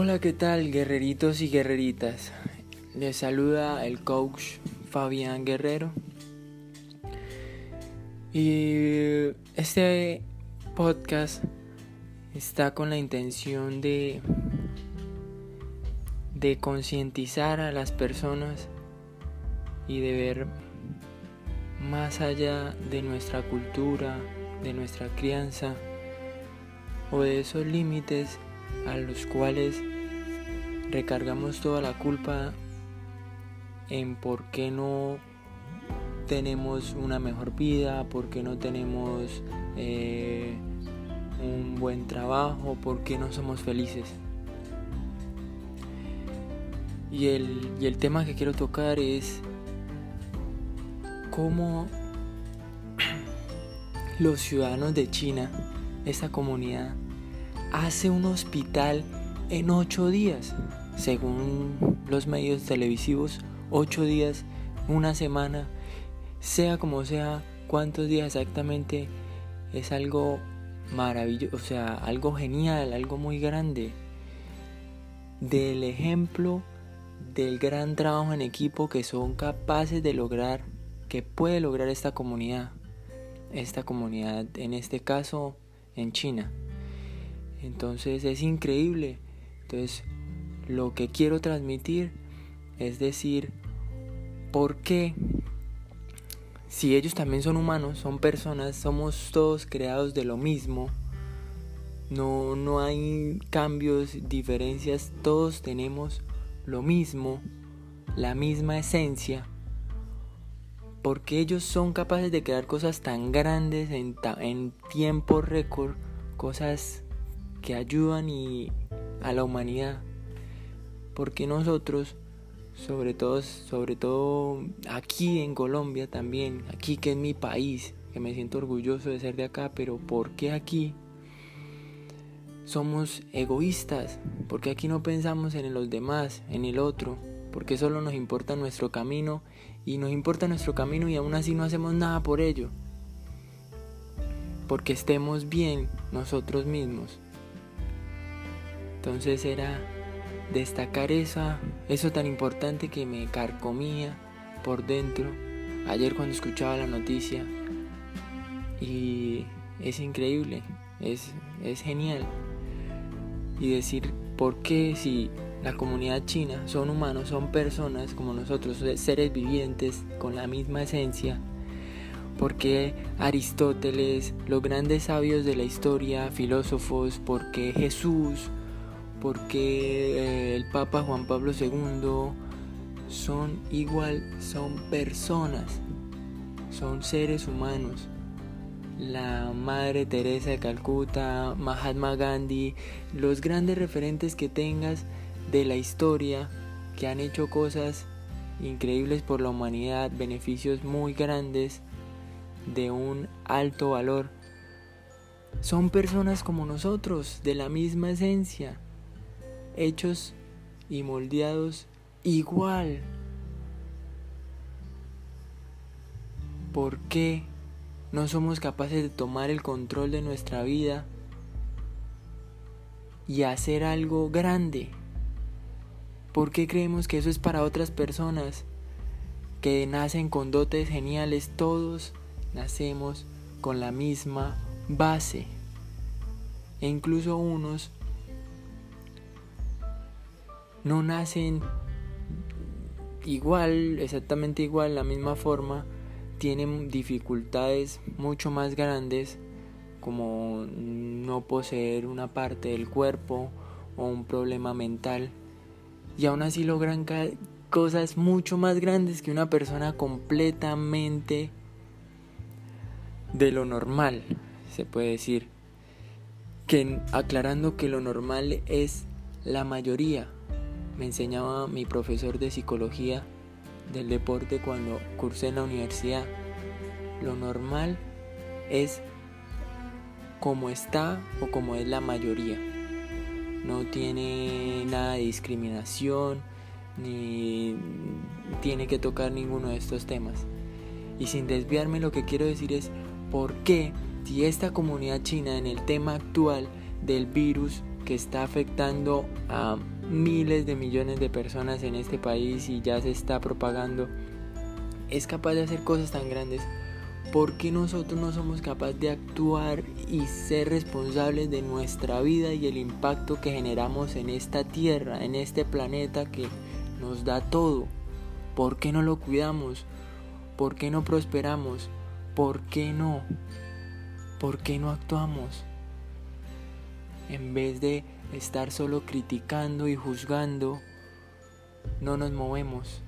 Hola, ¿qué tal, guerreritos y guerreritas? Les saluda el coach Fabián Guerrero. Y este podcast está con la intención de de concientizar a las personas y de ver más allá de nuestra cultura, de nuestra crianza o de esos límites a los cuales recargamos toda la culpa en por qué no tenemos una mejor vida, por qué no tenemos eh, un buen trabajo, por qué no somos felices. Y el, y el tema que quiero tocar es cómo los ciudadanos de China, esta comunidad, hace un hospital en ocho días. Según los medios televisivos, ocho días, una semana, sea como sea, cuántos días exactamente, es algo maravilloso, o sea, algo genial, algo muy grande. Del ejemplo del gran trabajo en equipo que son capaces de lograr, que puede lograr esta comunidad, esta comunidad en este caso en China. Entonces es increíble. Entonces lo que quiero transmitir es decir, ¿por qué? Si ellos también son humanos, son personas, somos todos creados de lo mismo. No, no hay cambios, diferencias, todos tenemos lo mismo, la misma esencia. Porque ellos son capaces de crear cosas tan grandes en, en tiempo récord, cosas que ayudan y a la humanidad. Porque nosotros, sobre todo, sobre todo aquí en Colombia también, aquí que es mi país, que me siento orgulloso de ser de acá, pero ¿por qué aquí? Somos egoístas, porque aquí no pensamos en los demás, en el otro, porque solo nos importa nuestro camino y nos importa nuestro camino y aún así no hacemos nada por ello, porque estemos bien nosotros mismos. Entonces era destacar esa, eso tan importante que me carcomía por dentro ayer cuando escuchaba la noticia y es increíble, es, es genial. Y decir por qué si la comunidad china son humanos, son personas como nosotros, seres vivientes con la misma esencia, porque Aristóteles, los grandes sabios de la historia, filósofos, porque Jesús, porque eh, el Papa Juan Pablo II son igual, son personas, son seres humanos. La Madre Teresa de Calcuta, Mahatma Gandhi, los grandes referentes que tengas de la historia que han hecho cosas increíbles por la humanidad, beneficios muy grandes de un alto valor. Son personas como nosotros, de la misma esencia hechos y moldeados igual. ¿Por qué no somos capaces de tomar el control de nuestra vida y hacer algo grande? ¿Por qué creemos que eso es para otras personas que nacen con dotes geniales? Todos nacemos con la misma base. E incluso unos no nacen igual, exactamente igual, la misma forma, tienen dificultades mucho más grandes como no poseer una parte del cuerpo o un problema mental y aún así logran cosas mucho más grandes que una persona completamente de lo normal, se puede decir. Que aclarando que lo normal es la mayoría, me enseñaba mi profesor de psicología del deporte cuando cursé en la universidad. Lo normal es como está o como es la mayoría. No tiene nada de discriminación ni tiene que tocar ninguno de estos temas. Y sin desviarme lo que quiero decir es por qué si esta comunidad china en el tema actual del virus que está afectando a miles de millones de personas en este país y ya se está propagando, es capaz de hacer cosas tan grandes, ¿por qué nosotros no somos capaces de actuar y ser responsables de nuestra vida y el impacto que generamos en esta tierra, en este planeta que nos da todo? ¿Por qué no lo cuidamos? ¿Por qué no prosperamos? ¿Por qué no? ¿Por qué no actuamos? En vez de estar solo criticando y juzgando, no nos movemos.